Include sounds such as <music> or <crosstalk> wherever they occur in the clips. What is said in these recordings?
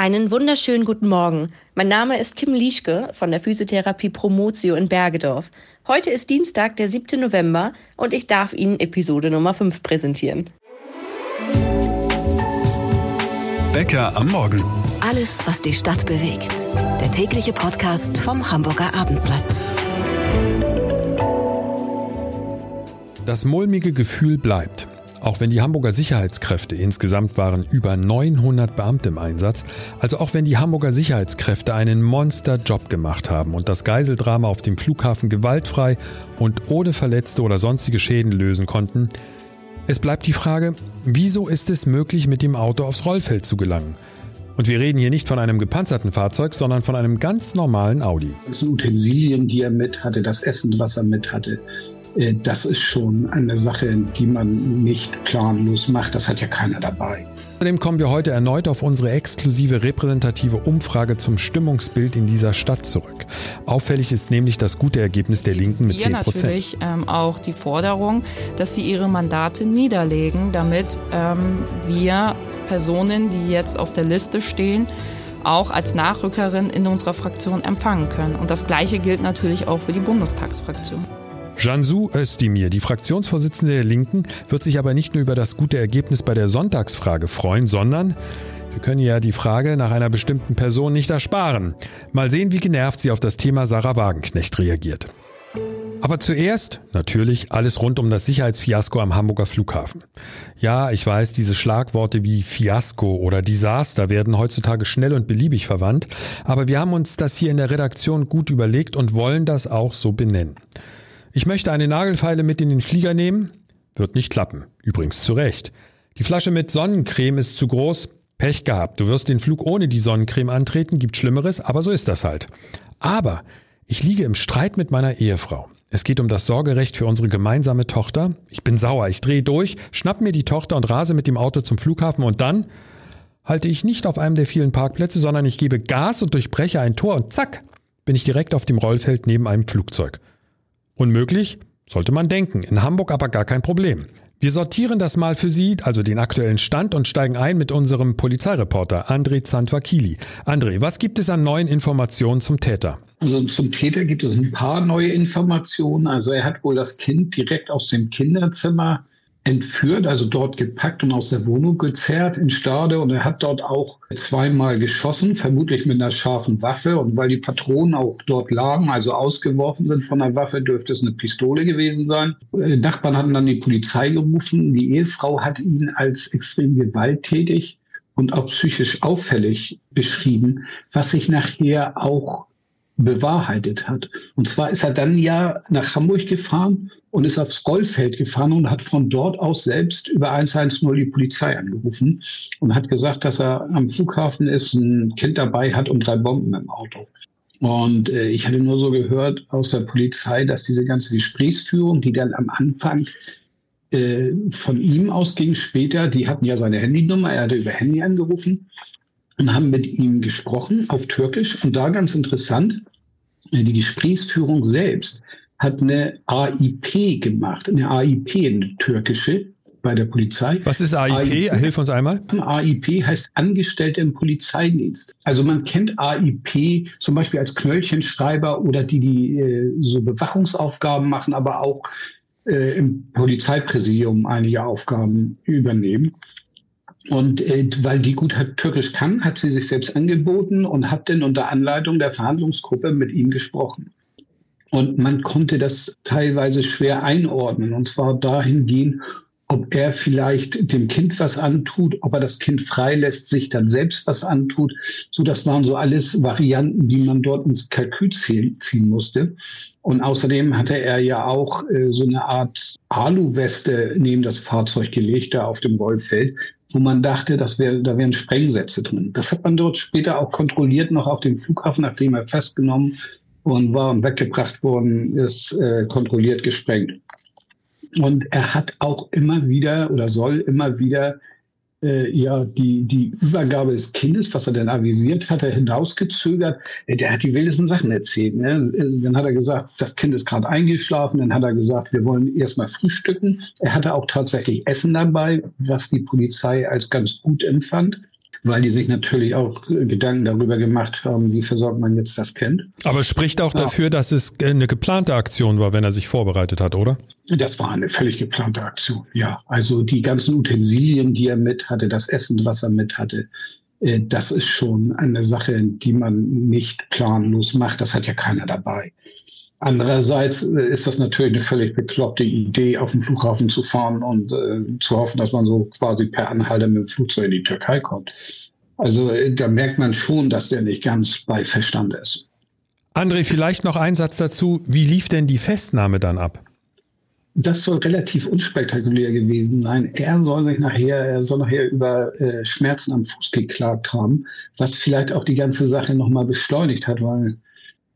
Einen wunderschönen guten Morgen. Mein Name ist Kim Lieschke von der Physiotherapie Promotio in Bergedorf. Heute ist Dienstag, der 7. November und ich darf Ihnen Episode Nummer 5 präsentieren. Bäcker am Morgen. Alles, was die Stadt bewegt. Der tägliche Podcast vom Hamburger Abendblatt. Das mulmige Gefühl bleibt. Auch wenn die Hamburger Sicherheitskräfte insgesamt waren über 900 Beamte im Einsatz, also auch wenn die Hamburger Sicherheitskräfte einen Monsterjob gemacht haben und das Geiseldrama auf dem Flughafen gewaltfrei und ohne Verletzte oder sonstige Schäden lösen konnten, es bleibt die Frage, wieso ist es möglich, mit dem Auto aufs Rollfeld zu gelangen? Und wir reden hier nicht von einem gepanzerten Fahrzeug, sondern von einem ganz normalen Audi. Das sind Utensilien, die er mit hatte, das Essen, was er mit hatte, das ist schon eine Sache, die man nicht planlos macht. Das hat ja keiner dabei. Außerdem kommen wir heute erneut auf unsere exklusive repräsentative Umfrage zum Stimmungsbild in dieser Stadt zurück. Auffällig ist nämlich das gute Ergebnis der Linken mit 10 Prozent. natürlich ähm, auch die Forderung, dass sie ihre Mandate niederlegen, damit ähm, wir Personen, die jetzt auf der Liste stehen, auch als Nachrückerin in unserer Fraktion empfangen können. Und das Gleiche gilt natürlich auch für die Bundestagsfraktion. Jansu Özdemir, die Fraktionsvorsitzende der Linken, wird sich aber nicht nur über das gute Ergebnis bei der Sonntagsfrage freuen, sondern wir können ja die Frage nach einer bestimmten Person nicht ersparen. Mal sehen, wie genervt sie auf das Thema Sarah Wagenknecht reagiert. Aber zuerst natürlich alles rund um das Sicherheitsfiasko am Hamburger Flughafen. Ja, ich weiß, diese Schlagworte wie Fiasko oder Desaster werden heutzutage schnell und beliebig verwandt, aber wir haben uns das hier in der Redaktion gut überlegt und wollen das auch so benennen. Ich möchte eine Nagelfeile mit in den Flieger nehmen. Wird nicht klappen. Übrigens zu Recht. Die Flasche mit Sonnencreme ist zu groß. Pech gehabt. Du wirst den Flug ohne die Sonnencreme antreten. Gibt Schlimmeres, aber so ist das halt. Aber ich liege im Streit mit meiner Ehefrau. Es geht um das Sorgerecht für unsere gemeinsame Tochter. Ich bin sauer. Ich drehe durch, schnapp mir die Tochter und rase mit dem Auto zum Flughafen und dann halte ich nicht auf einem der vielen Parkplätze, sondern ich gebe Gas und durchbreche ein Tor und zack, bin ich direkt auf dem Rollfeld neben einem Flugzeug. Unmöglich? Sollte man denken. In Hamburg aber gar kein Problem. Wir sortieren das mal für Sie, also den aktuellen Stand, und steigen ein mit unserem Polizeireporter André Zandvakili. André, was gibt es an neuen Informationen zum Täter? Also zum Täter gibt es ein paar neue Informationen. Also er hat wohl das Kind direkt aus dem Kinderzimmer entführt, also dort gepackt und aus der Wohnung gezerrt in Stade. Und er hat dort auch zweimal geschossen, vermutlich mit einer scharfen Waffe. Und weil die Patronen auch dort lagen, also ausgeworfen sind von der Waffe, dürfte es eine Pistole gewesen sein. Die Nachbarn hatten dann die Polizei gerufen. Die Ehefrau hat ihn als extrem gewalttätig und auch psychisch auffällig beschrieben, was sich nachher auch bewahrheitet hat. Und zwar ist er dann ja nach Hamburg gefahren und ist aufs Rollfeld gefahren und hat von dort aus selbst über 110 die Polizei angerufen und hat gesagt, dass er am Flughafen ist, ein Kind dabei hat und drei Bomben im Auto. Und äh, ich hatte nur so gehört aus der Polizei, dass diese ganze Gesprächsführung, die dann am Anfang äh, von ihm ausging, später, die hatten ja seine Handynummer, er hatte über Handy angerufen und haben mit ihm gesprochen auf Türkisch. Und da ganz interessant, äh, die Gesprächsführung selbst hat eine AIP gemacht, eine AIP, eine türkische bei der Polizei. Was ist AIP? AIP? Hilf uns einmal. AIP heißt Angestellte im Polizeidienst. Also man kennt AIP zum Beispiel als Knöllchenschreiber oder die, die äh, so Bewachungsaufgaben machen, aber auch äh, im Polizeipräsidium einige Aufgaben übernehmen. Und äh, weil die gut hat, Türkisch kann, hat sie sich selbst angeboten und hat dann unter Anleitung der Verhandlungsgruppe mit ihm gesprochen. Und man konnte das teilweise schwer einordnen. Und zwar dahingehend, ob er vielleicht dem Kind was antut, ob er das Kind freilässt, sich dann selbst was antut. So, das waren so alles Varianten, die man dort ins Kalkül ziehen, musste. Und außerdem hatte er ja auch äh, so eine Art Aluweste neben das Fahrzeug gelegt, da auf dem Rollfeld, wo man dachte, das wär, da wären Sprengsätze drin. Das hat man dort später auch kontrolliert, noch auf dem Flughafen, nachdem er festgenommen und war und weggebracht worden ist, äh, kontrolliert gesprengt. Und er hat auch immer wieder oder soll immer wieder äh, ja die, die Übergabe des Kindes, was er denn avisiert hat, er hinausgezögert. Äh, der hat die wildesten Sachen erzählt. Ne? Äh, dann hat er gesagt, das Kind ist gerade eingeschlafen. Dann hat er gesagt, wir wollen erstmal frühstücken. Er hatte auch tatsächlich Essen dabei, was die Polizei als ganz gut empfand. Weil die sich natürlich auch Gedanken darüber gemacht haben, wie versorgt man jetzt das Kind. Aber es spricht auch ja. dafür, dass es eine geplante Aktion war, wenn er sich vorbereitet hat, oder? Das war eine völlig geplante Aktion, ja. Also die ganzen Utensilien, die er mit hatte, das Essen, was er mit hatte, äh, das ist schon eine Sache, die man nicht planlos macht. Das hat ja keiner dabei. Andererseits äh, ist das natürlich eine völlig bekloppte Idee, auf den Flughafen zu fahren und äh, zu hoffen, dass man so quasi per Anhalter mit dem Flugzeug in die Türkei kommt. Also äh, da merkt man schon, dass der nicht ganz bei Verstand ist. André, vielleicht noch ein Satz dazu. Wie lief denn die Festnahme dann ab? Das soll relativ unspektakulär gewesen sein. Er soll sich nachher, er soll nachher über äh, Schmerzen am Fuß geklagt haben, was vielleicht auch die ganze Sache nochmal beschleunigt hat, weil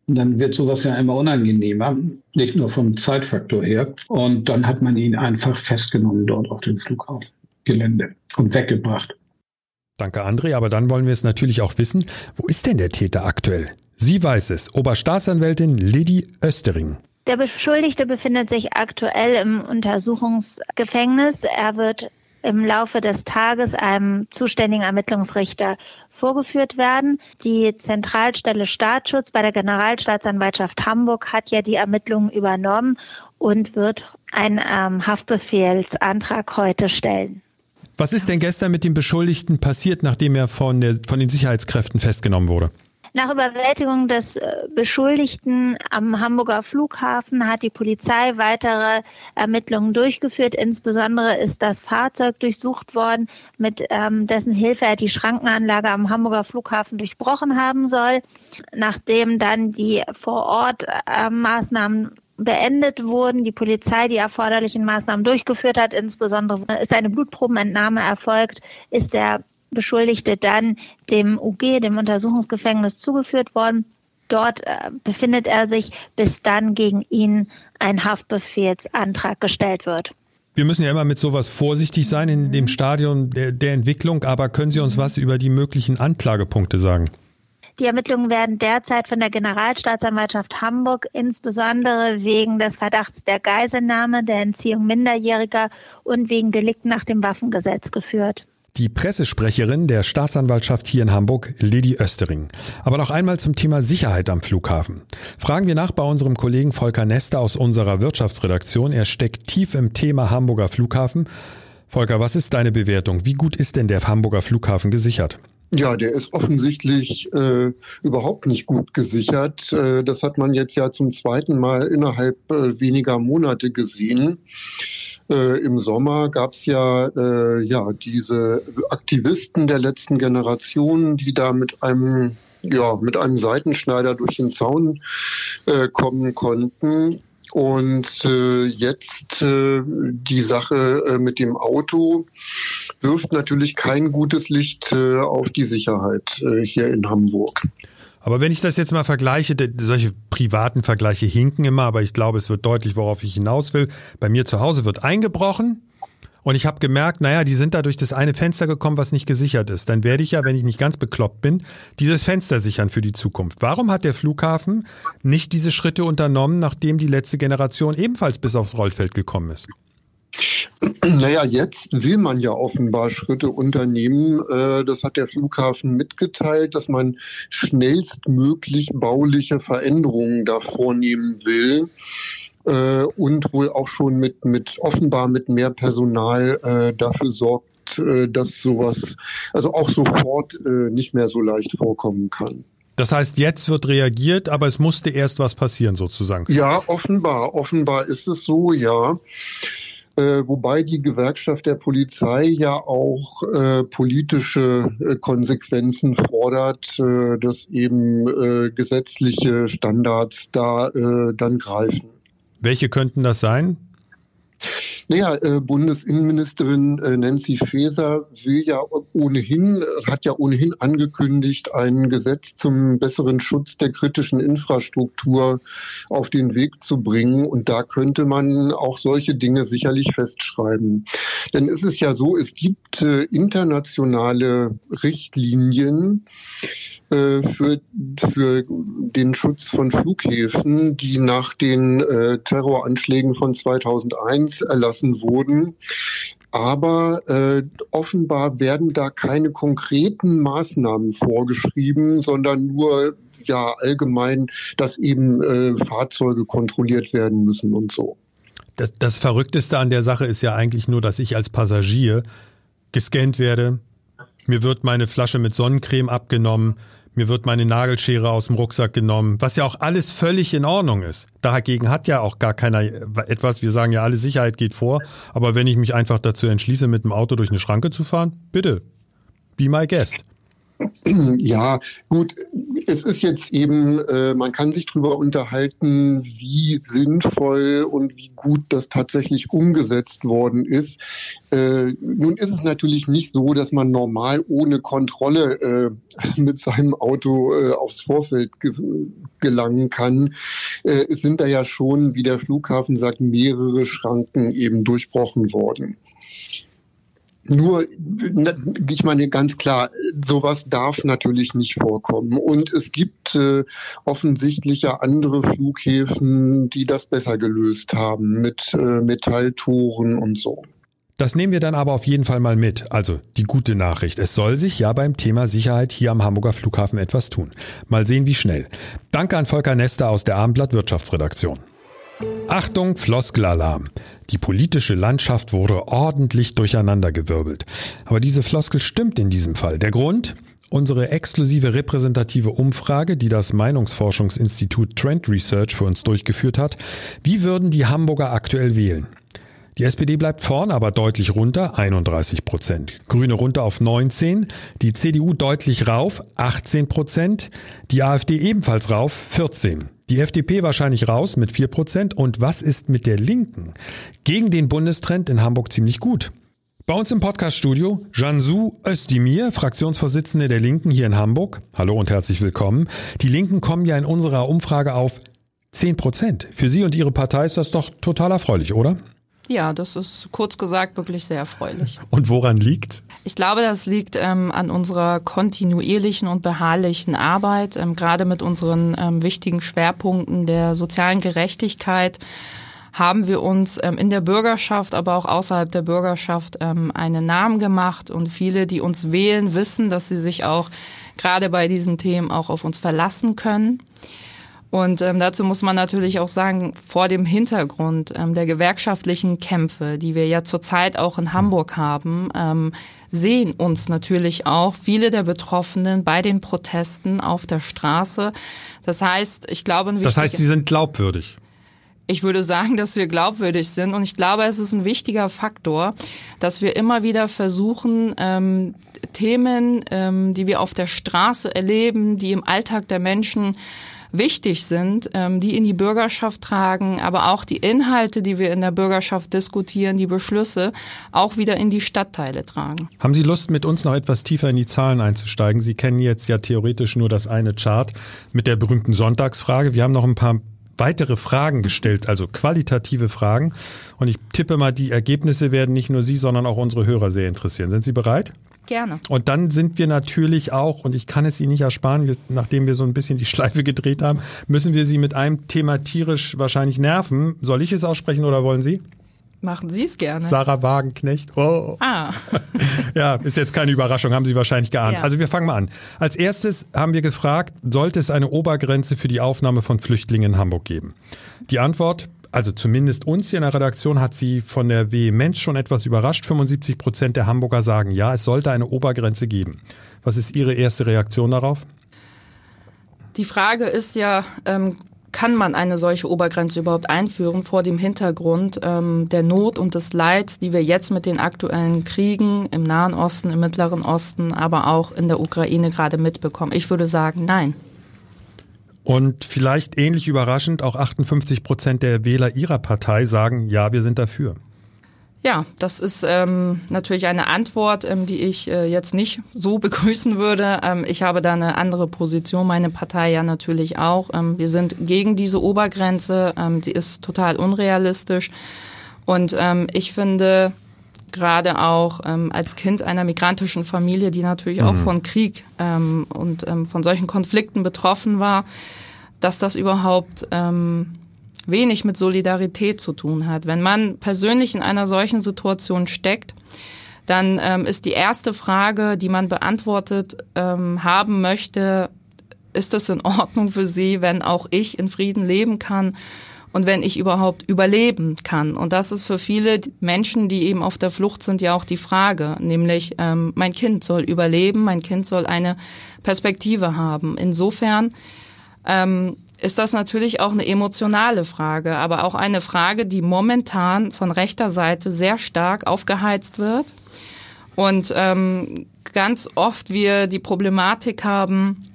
dann wird sowas ja immer unangenehmer, nicht nur vom Zeitfaktor her. Und dann hat man ihn einfach festgenommen dort auf dem Flughafengelände und weggebracht. Danke, André. Aber dann wollen wir es natürlich auch wissen. Wo ist denn der Täter aktuell? Sie weiß es. Oberstaatsanwältin Lady Östering. Der Beschuldigte befindet sich aktuell im Untersuchungsgefängnis. Er wird im Laufe des Tages einem zuständigen Ermittlungsrichter vorgeführt werden. Die Zentralstelle Staatsschutz bei der Generalstaatsanwaltschaft Hamburg hat ja die Ermittlungen übernommen und wird einen ähm, Haftbefehlsantrag heute stellen. Was ist denn gestern mit dem Beschuldigten passiert, nachdem er von, der, von den Sicherheitskräften festgenommen wurde? Nach Überwältigung des äh, Beschuldigten am Hamburger Flughafen hat die Polizei weitere Ermittlungen durchgeführt. Insbesondere ist das Fahrzeug durchsucht worden, mit ähm, dessen Hilfe er die Schrankenanlage am Hamburger Flughafen durchbrochen haben soll. Nachdem dann die vor Ort äh, Maßnahmen beendet wurden, die Polizei die erforderlichen Maßnahmen durchgeführt hat, insbesondere ist eine Blutprobenentnahme erfolgt, ist der Beschuldigte dann dem UG, dem Untersuchungsgefängnis, zugeführt worden. Dort äh, befindet er sich, bis dann gegen ihn ein Haftbefehlsantrag gestellt wird. Wir müssen ja immer mit sowas vorsichtig sein in dem Stadium der, der Entwicklung, aber können Sie uns was über die möglichen Anklagepunkte sagen? Die Ermittlungen werden derzeit von der Generalstaatsanwaltschaft Hamburg insbesondere wegen des Verdachts der Geiselnahme, der Entziehung Minderjähriger und wegen Delikten nach dem Waffengesetz geführt. Die Pressesprecherin der Staatsanwaltschaft hier in Hamburg, Lady Östering. Aber noch einmal zum Thema Sicherheit am Flughafen. Fragen wir nach bei unserem Kollegen Volker Nester aus unserer Wirtschaftsredaktion. Er steckt tief im Thema Hamburger Flughafen. Volker, was ist deine Bewertung? Wie gut ist denn der Hamburger Flughafen gesichert? Ja, der ist offensichtlich äh, überhaupt nicht gut gesichert. Äh, das hat man jetzt ja zum zweiten Mal innerhalb äh, weniger Monate gesehen. Äh, Im Sommer gab es ja, äh, ja diese Aktivisten der letzten Generation, die da mit einem ja, mit einem Seitenschneider durch den Zaun äh, kommen konnten. Und äh, jetzt äh, die Sache äh, mit dem Auto wirft natürlich kein gutes Licht äh, auf die Sicherheit äh, hier in Hamburg. Aber wenn ich das jetzt mal vergleiche, solche privaten Vergleiche hinken immer, aber ich glaube, es wird deutlich, worauf ich hinaus will. Bei mir zu Hause wird eingebrochen und ich habe gemerkt, naja, die sind da durch das eine Fenster gekommen, was nicht gesichert ist. Dann werde ich ja, wenn ich nicht ganz bekloppt bin, dieses Fenster sichern für die Zukunft. Warum hat der Flughafen nicht diese Schritte unternommen, nachdem die letzte Generation ebenfalls bis aufs Rollfeld gekommen ist? Naja, jetzt will man ja offenbar Schritte unternehmen. Äh, das hat der Flughafen mitgeteilt, dass man schnellstmöglich bauliche Veränderungen da vornehmen will äh, und wohl auch schon mit, mit offenbar mit mehr Personal äh, dafür sorgt, dass sowas, also auch sofort nicht mehr so leicht vorkommen kann. Das heißt, jetzt wird reagiert, aber es musste erst was passieren sozusagen. Ja, offenbar. Offenbar ist es so, ja. Äh, wobei die Gewerkschaft der Polizei ja auch äh, politische äh, Konsequenzen fordert, äh, dass eben äh, gesetzliche Standards da äh, dann greifen. Welche könnten das sein? Naja, äh, Bundesinnenministerin äh, Nancy Faeser will ja ohnehin, hat ja ohnehin angekündigt, ein Gesetz zum besseren Schutz der kritischen Infrastruktur auf den Weg zu bringen. Und da könnte man auch solche Dinge sicherlich festschreiben. Denn es ist ja so, es gibt äh, internationale Richtlinien, äh, für, für den Schutz von Flughäfen, die nach den äh, Terroranschlägen von 2001 erlassen wurden. aber äh, offenbar werden da keine konkreten Maßnahmen vorgeschrieben, sondern nur ja allgemein, dass eben äh, Fahrzeuge kontrolliert werden müssen und so. Das, das Verrückteste an der Sache ist ja eigentlich nur, dass ich als Passagier gescannt werde. Mir wird meine Flasche mit Sonnencreme abgenommen. Mir wird meine Nagelschere aus dem Rucksack genommen, was ja auch alles völlig in Ordnung ist. Dagegen hat ja auch gar keiner etwas. Wir sagen ja, alle Sicherheit geht vor. Aber wenn ich mich einfach dazu entschließe, mit dem Auto durch eine Schranke zu fahren, bitte, be my guest. Ja, gut, es ist jetzt eben, äh, man kann sich darüber unterhalten, wie sinnvoll und wie gut das tatsächlich umgesetzt worden ist. Äh, nun ist es natürlich nicht so, dass man normal ohne Kontrolle äh, mit seinem Auto äh, aufs Vorfeld ge gelangen kann. Äh, es sind da ja schon, wie der Flughafen sagt, mehrere Schranken eben durchbrochen worden. Nur, ich meine ganz klar, sowas darf natürlich nicht vorkommen. Und es gibt äh, offensichtlich ja andere Flughäfen, die das besser gelöst haben mit äh, Metalltoren und so. Das nehmen wir dann aber auf jeden Fall mal mit. Also die gute Nachricht. Es soll sich ja beim Thema Sicherheit hier am Hamburger Flughafen etwas tun. Mal sehen, wie schnell. Danke an Volker Nester aus der Abendblatt Wirtschaftsredaktion. Achtung, Floskelalarm. Die politische Landschaft wurde ordentlich durcheinandergewirbelt. Aber diese Floskel stimmt in diesem Fall. Der Grund? Unsere exklusive repräsentative Umfrage, die das Meinungsforschungsinstitut Trend Research für uns durchgeführt hat. Wie würden die Hamburger aktuell wählen? Die SPD bleibt vorn, aber deutlich runter, 31 Prozent. Grüne runter auf 19, die CDU deutlich rauf, 18 Prozent, die AfD ebenfalls rauf, 14. Die FDP wahrscheinlich raus mit 4 Prozent. Und was ist mit der Linken? Gegen den Bundestrend in Hamburg ziemlich gut. Bei uns im Podcaststudio Jansu Özdemir, Fraktionsvorsitzende der Linken hier in Hamburg. Hallo und herzlich willkommen. Die Linken kommen ja in unserer Umfrage auf 10 Prozent. Für Sie und Ihre Partei ist das doch total erfreulich, oder? Ja, das ist kurz gesagt wirklich sehr erfreulich. <laughs> Und woran liegt? Ich glaube, das liegt ähm, an unserer kontinuierlichen und beharrlichen Arbeit, ähm, gerade mit unseren ähm, wichtigen Schwerpunkten der sozialen Gerechtigkeit haben wir uns ähm, in der Bürgerschaft, aber auch außerhalb der Bürgerschaft ähm, einen Namen gemacht und viele, die uns wählen, wissen, dass sie sich auch gerade bei diesen Themen auch auf uns verlassen können. Und ähm, dazu muss man natürlich auch sagen, vor dem Hintergrund ähm, der gewerkschaftlichen Kämpfe, die wir ja zurzeit auch in Hamburg haben, ähm, sehen uns natürlich auch viele der Betroffenen bei den Protesten auf der Straße. Das heißt, ich glaube, das heißt, sie sind glaubwürdig. Ich würde sagen, dass wir glaubwürdig sind und ich glaube, es ist ein wichtiger Faktor, dass wir immer wieder versuchen, ähm, Themen, ähm, die wir auf der Straße erleben, die im Alltag der Menschen wichtig sind, ähm, die in die Bürgerschaft tragen, aber auch die Inhalte, die wir in der Bürgerschaft diskutieren, die Beschlüsse, auch wieder in die Stadtteile tragen. Haben Sie Lust, mit uns noch etwas tiefer in die Zahlen einzusteigen? Sie kennen jetzt ja theoretisch nur das eine Chart mit der berühmten Sonntagsfrage. Wir haben noch ein paar weitere Fragen gestellt, also qualitative Fragen. Und ich tippe mal, die Ergebnisse werden nicht nur Sie, sondern auch unsere Hörer sehr interessieren. Sind Sie bereit? Gerne. Und dann sind wir natürlich auch, und ich kann es Ihnen nicht ersparen, nachdem wir so ein bisschen die <laughs> Schleife gedreht haben, müssen wir Sie mit einem Thema tierisch wahrscheinlich nerven. Soll ich es aussprechen oder wollen Sie? Machen Sie es gerne. Sarah Wagenknecht. Oh. Ah. <laughs> ja, ist jetzt keine Überraschung, haben Sie wahrscheinlich geahnt. Ja. Also wir fangen mal an. Als erstes haben wir gefragt, sollte es eine Obergrenze für die Aufnahme von Flüchtlingen in Hamburg geben? Die Antwort, also zumindest uns hier in der Redaktion hat sie von der Vehemenz schon etwas überrascht. 75 Prozent der Hamburger sagen, ja, es sollte eine Obergrenze geben. Was ist Ihre erste Reaktion darauf? Die Frage ist ja, ähm, kann man eine solche Obergrenze überhaupt einführen vor dem Hintergrund ähm, der Not und des Leids, die wir jetzt mit den aktuellen Kriegen im Nahen Osten, im Mittleren Osten, aber auch in der Ukraine gerade mitbekommen? Ich würde sagen, nein. Und vielleicht ähnlich überraschend, auch 58 Prozent der Wähler ihrer Partei sagen, ja, wir sind dafür. Ja, das ist ähm, natürlich eine Antwort, ähm, die ich äh, jetzt nicht so <laughs> begrüßen würde. Ähm, ich habe da eine andere Position, meine Partei ja natürlich auch. Ähm, wir sind gegen diese Obergrenze, ähm, die ist total unrealistisch. Und ähm, ich finde, gerade auch ähm, als Kind einer migrantischen Familie, die natürlich mhm. auch von Krieg ähm, und ähm, von solchen Konflikten betroffen war, dass das überhaupt ähm, wenig mit Solidarität zu tun hat. Wenn man persönlich in einer solchen Situation steckt, dann ähm, ist die erste Frage, die man beantwortet ähm, haben möchte, ist es in Ordnung für Sie, wenn auch ich in Frieden leben kann und wenn ich überhaupt überleben kann? Und das ist für viele Menschen, die eben auf der Flucht sind, ja auch die Frage, nämlich ähm, mein Kind soll überleben, mein Kind soll eine Perspektive haben. Insofern ähm, ist das natürlich auch eine emotionale Frage, aber auch eine Frage, die momentan von rechter Seite sehr stark aufgeheizt wird. Und ähm, ganz oft wir die Problematik haben,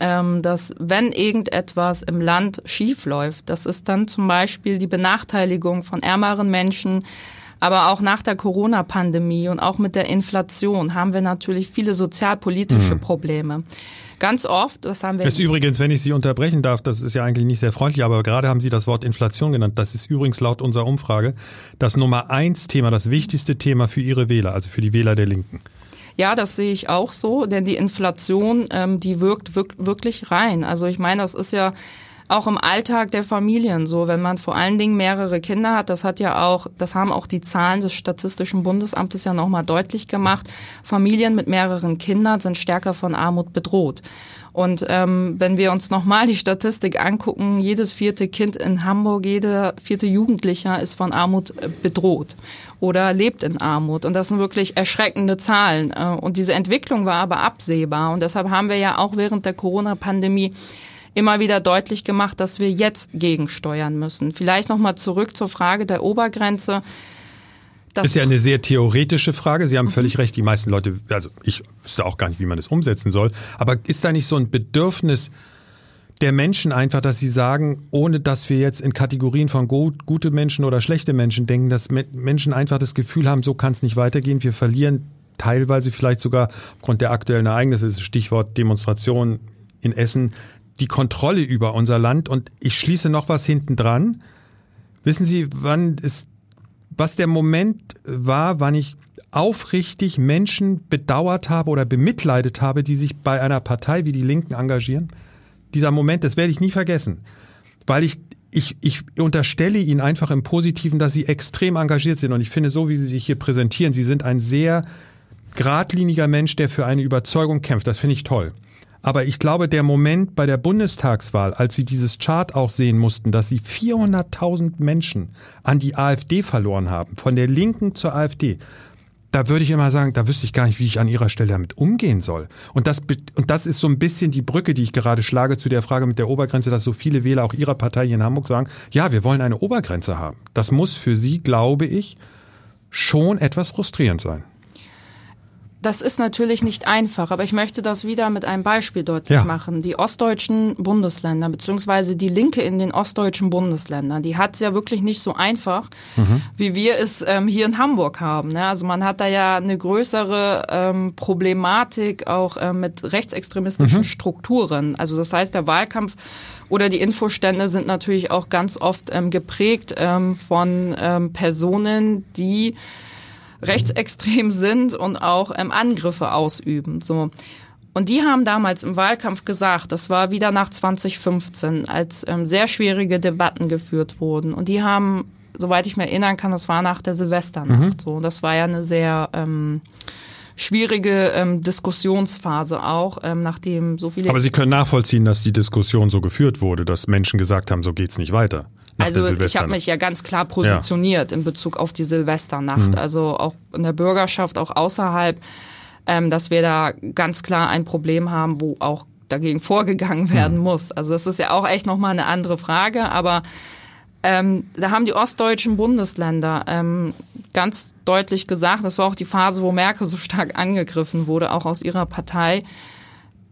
ähm, dass wenn irgendetwas im Land schief läuft, das ist dann zum Beispiel die Benachteiligung von ärmeren Menschen, aber auch nach der Corona-Pandemie und auch mit der Inflation haben wir natürlich viele sozialpolitische mhm. Probleme. Ganz oft, das haben wir. Das ist übrigens, wenn ich Sie unterbrechen darf, das ist ja eigentlich nicht sehr freundlich, aber gerade haben Sie das Wort Inflation genannt. Das ist übrigens laut unserer Umfrage das Nummer eins Thema, das wichtigste Thema für Ihre Wähler, also für die Wähler der Linken. Ja, das sehe ich auch so, denn die Inflation, ähm, die wirkt wirklich rein. Also ich meine, das ist ja auch im Alltag der Familien so, wenn man vor allen Dingen mehrere Kinder hat, das hat ja auch, das haben auch die Zahlen des Statistischen Bundesamtes ja nochmal deutlich gemacht, Familien mit mehreren Kindern sind stärker von Armut bedroht. Und ähm, wenn wir uns nochmal die Statistik angucken, jedes vierte Kind in Hamburg, jeder vierte Jugendlicher ist von Armut äh, bedroht oder lebt in Armut. Und das sind wirklich erschreckende Zahlen. Äh, und diese Entwicklung war aber absehbar. Und deshalb haben wir ja auch während der Corona-Pandemie immer wieder deutlich gemacht, dass wir jetzt gegensteuern müssen. Vielleicht nochmal zurück zur Frage der Obergrenze. Das ist ja eine sehr theoretische Frage. Sie haben mhm. völlig recht. Die meisten Leute, also ich wüsste auch gar nicht, wie man das umsetzen soll. Aber ist da nicht so ein Bedürfnis der Menschen einfach, dass sie sagen, ohne dass wir jetzt in Kategorien von gut, gute Menschen oder schlechte Menschen denken, dass Menschen einfach das Gefühl haben, so kann es nicht weitergehen. Wir verlieren teilweise vielleicht sogar aufgrund der aktuellen Ereignisse, Stichwort Demonstration in Essen, die Kontrolle über unser Land. Und ich schließe noch was hinten dran. Wissen Sie, wann ist, was der Moment war, wann ich aufrichtig Menschen bedauert habe oder bemitleidet habe, die sich bei einer Partei wie die Linken engagieren? Dieser Moment, das werde ich nie vergessen. Weil ich, ich, ich unterstelle Ihnen einfach im Positiven, dass Sie extrem engagiert sind. Und ich finde, so wie Sie sich hier präsentieren, Sie sind ein sehr geradliniger Mensch, der für eine Überzeugung kämpft. Das finde ich toll. Aber ich glaube, der Moment bei der Bundestagswahl, als sie dieses Chart auch sehen mussten, dass sie 400.000 Menschen an die AfD verloren haben, von der Linken zur AfD, da würde ich immer sagen, da wüsste ich gar nicht, wie ich an ihrer Stelle damit umgehen soll. Und das, und das ist so ein bisschen die Brücke, die ich gerade schlage zu der Frage mit der Obergrenze, dass so viele Wähler auch ihrer Partei hier in Hamburg sagen, ja, wir wollen eine Obergrenze haben. Das muss für sie, glaube ich, schon etwas frustrierend sein. Das ist natürlich nicht einfach, aber ich möchte das wieder mit einem Beispiel deutlich ja. machen. Die ostdeutschen Bundesländer, beziehungsweise die Linke in den ostdeutschen Bundesländern, die hat es ja wirklich nicht so einfach, mhm. wie wir es ähm, hier in Hamburg haben. Ne? Also man hat da ja eine größere ähm, Problematik auch äh, mit rechtsextremistischen mhm. Strukturen. Also das heißt, der Wahlkampf oder die Infostände sind natürlich auch ganz oft ähm, geprägt ähm, von ähm, Personen, die rechtsextrem sind und auch ähm, Angriffe ausüben. So. Und die haben damals im Wahlkampf gesagt, das war wieder nach 2015, als ähm, sehr schwierige Debatten geführt wurden. Und die haben, soweit ich mich erinnern kann, das war nach der Silvesternacht. Mhm. So, das war ja eine sehr ähm, schwierige ähm, Diskussionsphase auch, ähm, nachdem so viele. Aber Sie können nachvollziehen, dass die Diskussion so geführt wurde, dass Menschen gesagt haben, so geht's nicht weiter also ich habe mich ja ganz klar positioniert ja. in Bezug auf die Silvesternacht. Mhm. Also auch in der Bürgerschaft, auch außerhalb, ähm, dass wir da ganz klar ein Problem haben, wo auch dagegen vorgegangen werden mhm. muss. Also das ist ja auch echt nochmal eine andere Frage, aber ähm, da haben die ostdeutschen Bundesländer ähm, ganz deutlich gesagt, das war auch die Phase, wo Merkel so stark angegriffen wurde, auch aus ihrer Partei,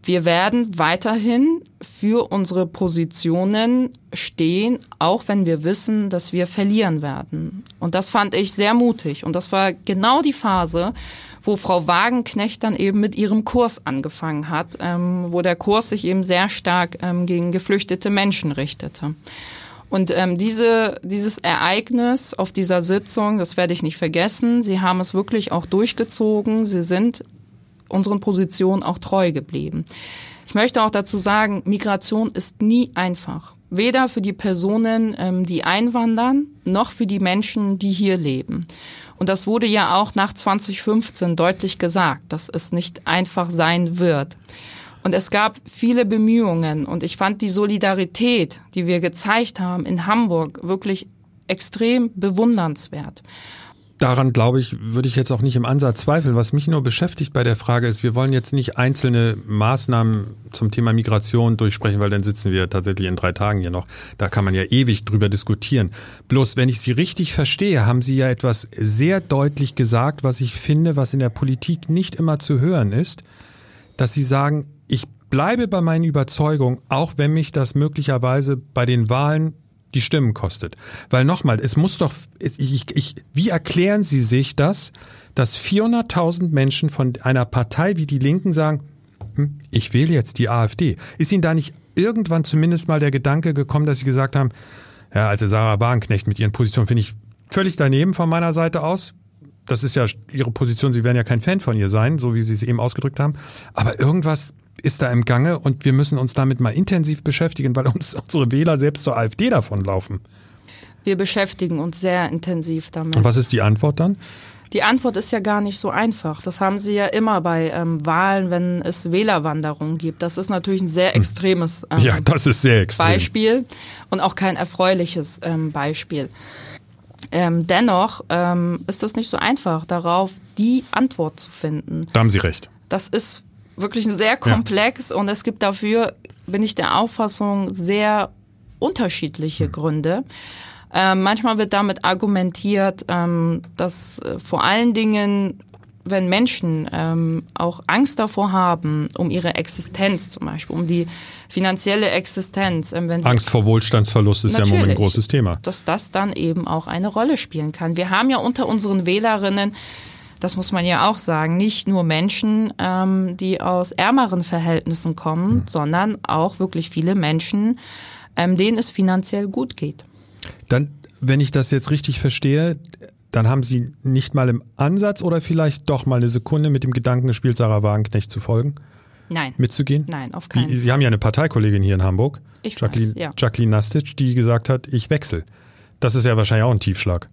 wir werden weiterhin für unsere Positionen stehen, auch wenn wir wissen, dass wir verlieren werden. Und das fand ich sehr mutig. Und das war genau die Phase, wo Frau Wagenknecht dann eben mit ihrem Kurs angefangen hat, ähm, wo der Kurs sich eben sehr stark ähm, gegen geflüchtete Menschen richtete. Und ähm, diese, dieses Ereignis auf dieser Sitzung, das werde ich nicht vergessen. Sie haben es wirklich auch durchgezogen. Sie sind unseren Positionen auch treu geblieben. Ich möchte auch dazu sagen, Migration ist nie einfach. weder für die Personen, ähm, die einwandern, noch für die Menschen, die hier leben. Und das wurde ja auch nach 2015 deutlich gesagt, dass es nicht einfach sein wird. Und es gab viele Bemühungen und ich fand die Solidarität, die wir gezeigt haben in Hamburg, wirklich extrem bewundernswert. Daran, glaube ich, würde ich jetzt auch nicht im Ansatz zweifeln. Was mich nur beschäftigt bei der Frage ist, wir wollen jetzt nicht einzelne Maßnahmen zum Thema Migration durchsprechen, weil dann sitzen wir tatsächlich in drei Tagen hier noch. Da kann man ja ewig drüber diskutieren. Bloß, wenn ich Sie richtig verstehe, haben Sie ja etwas sehr deutlich gesagt, was ich finde, was in der Politik nicht immer zu hören ist, dass Sie sagen, ich bleibe bei meinen Überzeugungen, auch wenn mich das möglicherweise bei den Wahlen die Stimmen kostet. Weil nochmal, es muss doch, ich, ich, wie erklären Sie sich das, dass 400.000 Menschen von einer Partei wie die Linken sagen, hm, ich wähle jetzt die AfD. Ist Ihnen da nicht irgendwann zumindest mal der Gedanke gekommen, dass Sie gesagt haben, ja, also Sarah Wagenknecht mit ihren Positionen finde ich völlig daneben von meiner Seite aus. Das ist ja Ihre Position, Sie werden ja kein Fan von ihr sein, so wie Sie es eben ausgedrückt haben. Aber irgendwas ist da im Gange und wir müssen uns damit mal intensiv beschäftigen, weil uns <laughs> unsere Wähler selbst zur AfD davonlaufen. Wir beschäftigen uns sehr intensiv damit. Und was ist die Antwort dann? Die Antwort ist ja gar nicht so einfach. Das haben Sie ja immer bei ähm, Wahlen, wenn es Wählerwanderungen gibt. Das ist natürlich ein sehr hm. extremes ähm, ja, das ist sehr extrem. Beispiel und auch kein erfreuliches ähm, Beispiel. Ähm, dennoch ähm, ist es nicht so einfach, darauf die Antwort zu finden. Da haben Sie recht. Das ist wirklich sehr komplex ja. und es gibt dafür, bin ich der Auffassung, sehr unterschiedliche hm. Gründe. Ähm, manchmal wird damit argumentiert, ähm, dass äh, vor allen Dingen, wenn Menschen ähm, auch Angst davor haben, um ihre Existenz zum Beispiel, um die finanzielle Existenz. Ähm, wenn Angst vor Wohlstandsverlust ist ja im Moment ein großes Thema. Dass das dann eben auch eine Rolle spielen kann. Wir haben ja unter unseren Wählerinnen das muss man ja auch sagen, nicht nur Menschen, ähm, die aus ärmeren Verhältnissen kommen, mhm. sondern auch wirklich viele Menschen, ähm, denen es finanziell gut geht. Dann, wenn ich das jetzt richtig verstehe, dann haben Sie nicht mal im Ansatz oder vielleicht doch mal eine Sekunde mit dem Gedanken gespielt, Sarah Wagenknecht zu folgen? Nein. Mitzugehen? Nein, auf keinen Fall. Sie haben ja eine Parteikollegin hier in Hamburg, ich Jacqueline, weiß, ja. Jacqueline Nastic, die gesagt hat, ich wechsle. Das ist ja wahrscheinlich auch ein Tiefschlag.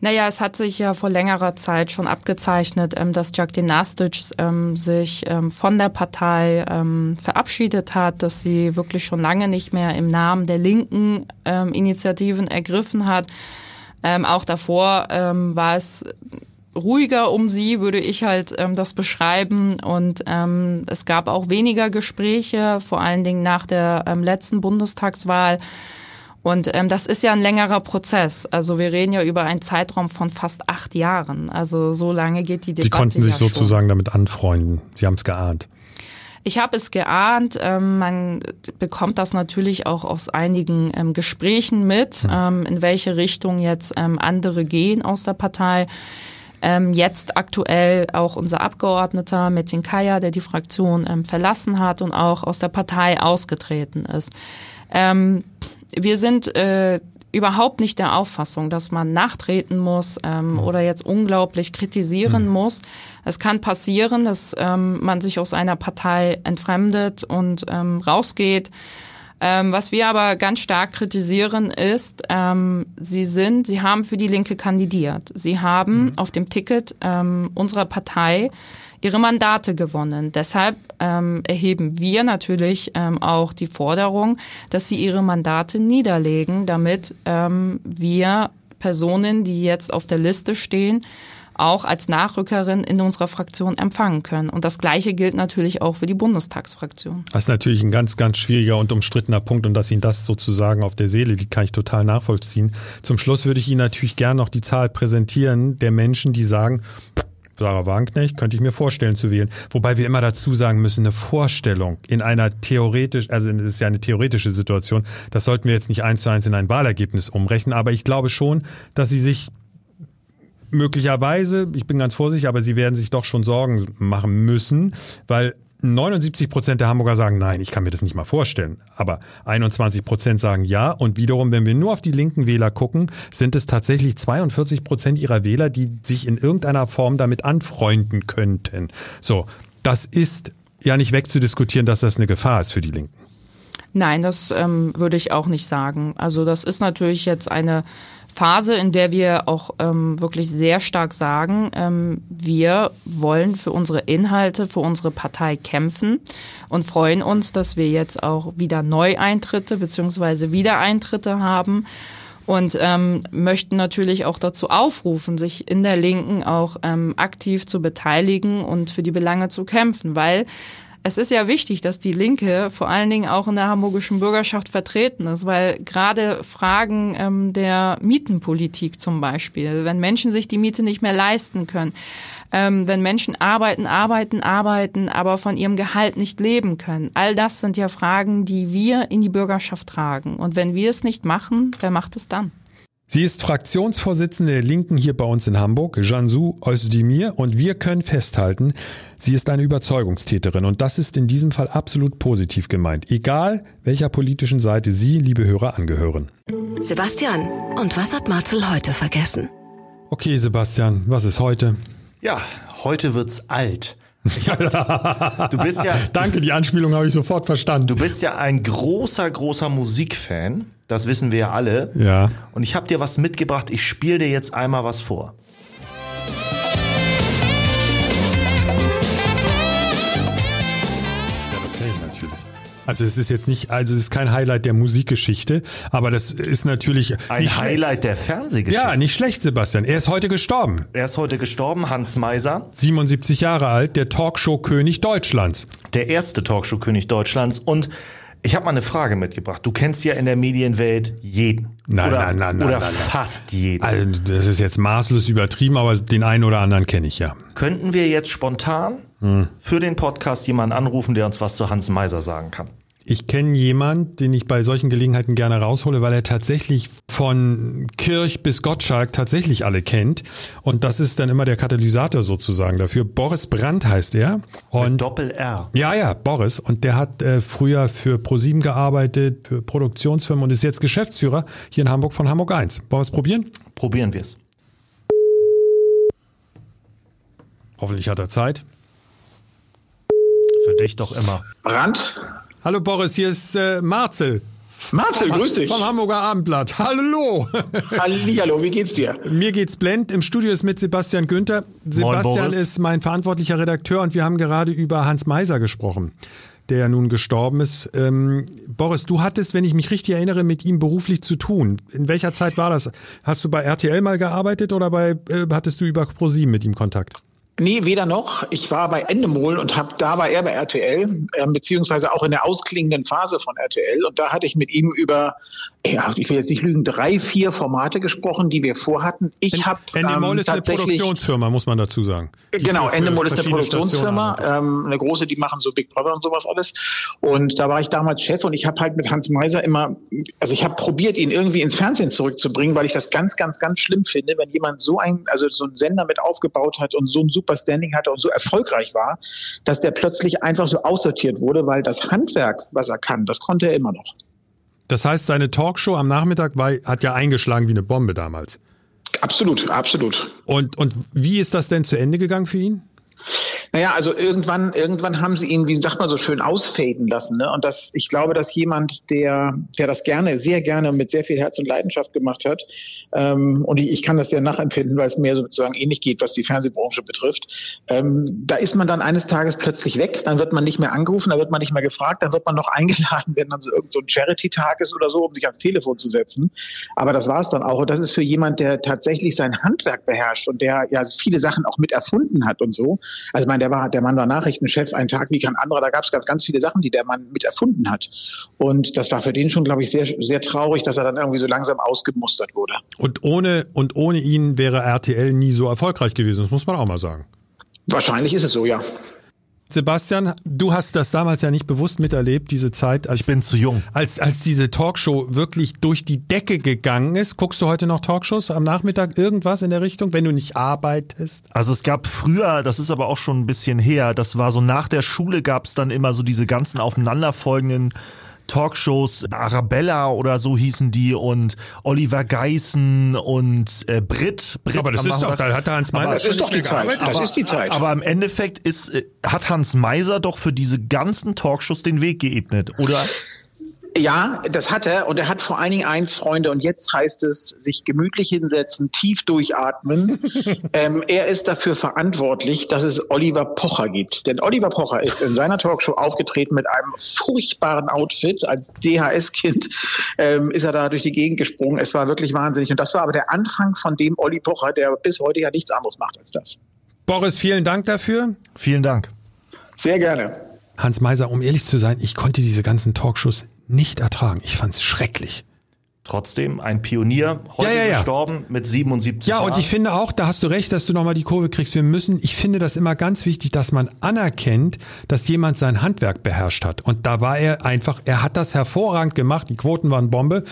Naja, es hat sich ja vor längerer Zeit schon abgezeichnet, ähm, dass Jack Dinastic ähm, sich ähm, von der Partei verabschiedet hat, dass sie wirklich schon lange nicht mehr im Namen der linken Initiativen ergriffen hat. auch davor war es ruhiger um sie, würde ich halt das beschreiben. Und es gab auch weniger Gespräche, vor allen Dingen nach der letzten Bundestagswahl. Und ähm, das ist ja ein längerer Prozess. Also wir reden ja über einen Zeitraum von fast acht Jahren. Also so lange geht die Debatte. Sie konnten sich ja sozusagen damit anfreunden. Sie haben es geahnt. Ich habe es geahnt. Ähm, man bekommt das natürlich auch aus einigen ähm, Gesprächen mit, mhm. ähm, in welche Richtung jetzt ähm, andere gehen aus der Partei. Ähm, jetzt aktuell auch unser Abgeordneter Metin Kaya, der die Fraktion ähm, verlassen hat und auch aus der Partei ausgetreten ist. Ähm, wir sind äh, überhaupt nicht der Auffassung, dass man nachtreten muss ähm, mhm. oder jetzt unglaublich kritisieren mhm. muss. Es kann passieren, dass ähm, man sich aus einer Partei entfremdet und ähm, rausgeht. Ähm, was wir aber ganz stark kritisieren ist, ähm, sie sind, sie haben für die Linke kandidiert. Sie haben mhm. auf dem Ticket ähm, unserer Partei ihre Mandate gewonnen. Deshalb ähm, erheben wir natürlich ähm, auch die Forderung, dass sie ihre Mandate niederlegen, damit ähm, wir Personen, die jetzt auf der Liste stehen, auch als Nachrückerin in unserer Fraktion empfangen können. Und das Gleiche gilt natürlich auch für die Bundestagsfraktion. Das ist natürlich ein ganz, ganz schwieriger und umstrittener Punkt und dass Ihnen das sozusagen auf der Seele liegt, kann ich total nachvollziehen. Zum Schluss würde ich Ihnen natürlich gerne noch die Zahl präsentieren der Menschen, die sagen, Sarah Wagenknecht könnte ich mir vorstellen zu wählen. Wobei wir immer dazu sagen müssen, eine Vorstellung in einer theoretisch, also es ist ja eine theoretische Situation, das sollten wir jetzt nicht eins zu eins in ein Wahlergebnis umrechnen, aber ich glaube schon, dass sie sich möglicherweise, ich bin ganz vorsichtig, aber sie werden sich doch schon Sorgen machen müssen, weil 79 Prozent der Hamburger sagen, nein, ich kann mir das nicht mal vorstellen. Aber 21 Prozent sagen ja. Und wiederum, wenn wir nur auf die linken Wähler gucken, sind es tatsächlich 42 Prozent ihrer Wähler, die sich in irgendeiner Form damit anfreunden könnten. So, das ist ja nicht wegzudiskutieren, dass das eine Gefahr ist für die Linken. Nein, das ähm, würde ich auch nicht sagen. Also das ist natürlich jetzt eine Phase, in der wir auch ähm, wirklich sehr stark sagen, ähm, wir wollen für unsere Inhalte, für unsere Partei kämpfen und freuen uns, dass wir jetzt auch wieder Neueintritte beziehungsweise Wiedereintritte haben und ähm, möchten natürlich auch dazu aufrufen, sich in der Linken auch ähm, aktiv zu beteiligen und für die Belange zu kämpfen, weil es ist ja wichtig, dass die Linke vor allen Dingen auch in der hamburgischen Bürgerschaft vertreten ist, weil gerade Fragen ähm, der Mietenpolitik zum Beispiel, wenn Menschen sich die Miete nicht mehr leisten können, ähm, wenn Menschen arbeiten, arbeiten, arbeiten, aber von ihrem Gehalt nicht leben können. All das sind ja Fragen, die wir in die Bürgerschaft tragen. Und wenn wir es nicht machen, wer macht es dann? Sie ist Fraktionsvorsitzende der Linken hier bei uns in Hamburg, Jansu Özdemir, und wir können festhalten, sie ist eine Überzeugungstäterin und das ist in diesem Fall absolut positiv gemeint, egal welcher politischen Seite Sie, liebe Hörer, angehören. Sebastian, und was hat Marcel heute vergessen? Okay, Sebastian, was ist heute? Ja, heute wird's alt. Hab, <laughs> du bist ja. Danke, die Anspielung habe ich sofort verstanden. Du bist ja ein großer, großer Musikfan. Das wissen wir ja alle. Ja. Und ich habe dir was mitgebracht. Ich spiele dir jetzt einmal was vor. Also es ist jetzt nicht, also es ist kein Highlight der Musikgeschichte, aber das ist natürlich ein Highlight der Fernsehgeschichte. Ja, nicht schlecht, Sebastian. Er ist heute gestorben. Er ist heute gestorben, Hans Meiser. 77 Jahre alt, der Talkshow-König Deutschlands. Der erste Talkshow-König Deutschlands und ich habe mal eine Frage mitgebracht. Du kennst ja in der Medienwelt jeden. Nein, oder, nein, nein, nein. Oder nein, nein. fast jeden. Also das ist jetzt maßlos übertrieben, aber den einen oder anderen kenne ich ja. Könnten wir jetzt spontan hm. für den Podcast jemanden anrufen, der uns was zu Hans Meiser sagen kann? Ich kenne jemand, den ich bei solchen Gelegenheiten gerne raushole, weil er tatsächlich von Kirch bis Gottschalk tatsächlich alle kennt. Und das ist dann immer der Katalysator sozusagen dafür. Boris Brandt heißt er. Und Mit Doppel R. Ja, ja, Boris. Und der hat äh, früher für ProSieben gearbeitet, für Produktionsfirmen und ist jetzt Geschäftsführer hier in Hamburg von Hamburg 1. Wollen wir es probieren? Probieren wir es. Hoffentlich hat er Zeit. Für dich doch immer. Brandt? Hallo Boris, hier ist äh, Marcel. Marcel, grüß dich. Vom Hamburger Abendblatt. Hallo. Hallihallo, wie geht's dir? Mir geht's blend. Im Studio ist mit Sebastian Günther. Sebastian Moin, ist mein verantwortlicher Redakteur und wir haben gerade über Hans Meiser gesprochen, der ja nun gestorben ist. Ähm, Boris, du hattest, wenn ich mich richtig erinnere, mit ihm beruflich zu tun. In welcher Zeit war das? Hast du bei RTL mal gearbeitet oder bei, äh, hattest du über ProSieben mit ihm Kontakt? Nee, weder noch. Ich war bei Endemol und habe da war er bei RTL, äh, beziehungsweise auch in der ausklingenden Phase von RTL. Und da hatte ich mit ihm über, ja, ich will jetzt nicht lügen, drei, vier Formate gesprochen, die wir vorhatten. Ich habe Endemol ähm, ist eine Produktionsfirma, muss man dazu sagen. Die genau, Endemol ist eine Produktionsfirma, ähm, eine große, die machen so Big Brother und sowas alles. Und da war ich damals Chef und ich habe halt mit Hans Meiser immer, also ich habe probiert, ihn irgendwie ins Fernsehen zurückzubringen, weil ich das ganz, ganz, ganz schlimm finde, wenn jemand so ein, also so einen Sender mit aufgebaut hat und so ein super Standing hatte und so erfolgreich war, dass der plötzlich einfach so aussortiert wurde, weil das Handwerk, was er kann, das konnte er immer noch. Das heißt, seine Talkshow am Nachmittag war, hat ja eingeschlagen wie eine Bombe damals. Absolut, absolut. Und, und wie ist das denn zu Ende gegangen für ihn? Naja, also irgendwann, irgendwann haben sie ihn, wie sagt man so schön, ausfaden lassen. Ne? Und das, ich glaube, dass jemand, der, der das gerne, sehr gerne mit sehr viel Herz und Leidenschaft gemacht hat, ähm, und ich, ich kann das sehr nachempfinden, weil es mir sozusagen ähnlich geht, was die Fernsehbranche betrifft, ähm, da ist man dann eines Tages plötzlich weg, dann wird man nicht mehr angerufen, dann wird man nicht mehr gefragt, dann wird man noch <laughs> eingeladen, wenn dann so irgend so Charity-Tag ist oder so, um sich ans Telefon zu setzen. Aber das war es dann auch. Und das ist für jemand, der tatsächlich sein Handwerk beherrscht und der ja viele Sachen auch mit erfunden hat und so. Also ich meine, der war, der Mann war Nachrichtenchef, ein Tag wie kein anderer. Da gab es ganz, ganz viele Sachen, die der Mann mit erfunden hat. Und das war für den schon, glaube ich, sehr, sehr traurig, dass er dann irgendwie so langsam ausgemustert wurde. Und ohne, und ohne ihn wäre RTL nie so erfolgreich gewesen. Das muss man auch mal sagen. Wahrscheinlich ist es so, ja. Sebastian, du hast das damals ja nicht bewusst miterlebt, diese Zeit. Als, ich bin zu jung. Als, als diese Talkshow wirklich durch die Decke gegangen ist. Guckst du heute noch Talkshows am Nachmittag irgendwas in der Richtung, wenn du nicht arbeitest? Also es gab früher, das ist aber auch schon ein bisschen her, das war so nach der Schule gab es dann immer so diese ganzen aufeinanderfolgenden Talkshows, Arabella oder so hießen die und Oliver Geissen und äh, Brit. Brit aber das ist doch, da hat Hans Meiser. Das ist doch die Zeit. Das aber, ist die Zeit. Aber im Endeffekt ist, äh, hat Hans Meiser doch für diese ganzen Talkshows den Weg geebnet, oder? Ja, das hat er und er hat vor allen Dingen eins, Freunde, und jetzt heißt es, sich gemütlich hinsetzen, tief durchatmen. <laughs> ähm, er ist dafür verantwortlich, dass es Oliver Pocher gibt. Denn Oliver Pocher ist in seiner Talkshow aufgetreten mit einem furchtbaren Outfit. Als DHS-Kind ähm, ist er da durch die Gegend gesprungen. Es war wirklich wahnsinnig. Und das war aber der Anfang von dem Olli Pocher, der bis heute ja nichts anderes macht als das. Boris, vielen Dank dafür. Vielen Dank. Sehr gerne. Hans Meiser, um ehrlich zu sein, ich konnte diese ganzen Talkshows nicht ertragen. Ich fand's schrecklich. Trotzdem ein Pionier, heute Ja, ja, ja. gestorben mit 77 Ja, Jahren. und ich finde auch, da hast du recht, dass du nochmal die Kurve kriegst. Wir müssen, ich finde das immer ganz wichtig, dass man anerkennt, dass jemand sein Handwerk beherrscht hat. Und da war er einfach, er hat das hervorragend gemacht. Die Quoten waren Bombe.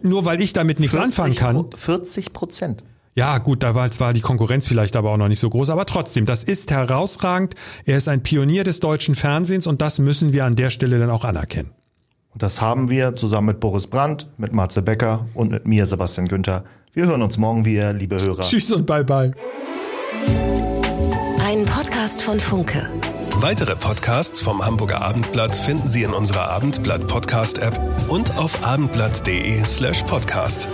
Nur weil ich damit nichts 40 anfangen kann. Pro- 40 Prozent. Ja, gut, da war, war die Konkurrenz vielleicht aber auch noch nicht so groß. Aber trotzdem, das ist herausragend. Er ist ein Pionier des deutschen Fernsehens und das müssen wir an der Stelle dann auch anerkennen. Das haben wir zusammen mit Boris Brandt, mit Marze Becker und mit mir, Sebastian Günther. Wir hören uns morgen wieder, liebe Hörer. Tschüss und bye bye. Ein Podcast von Funke. Weitere Podcasts vom Hamburger Abendblatt finden Sie in unserer Abendblatt Podcast App und auf abendblatt.de slash podcast.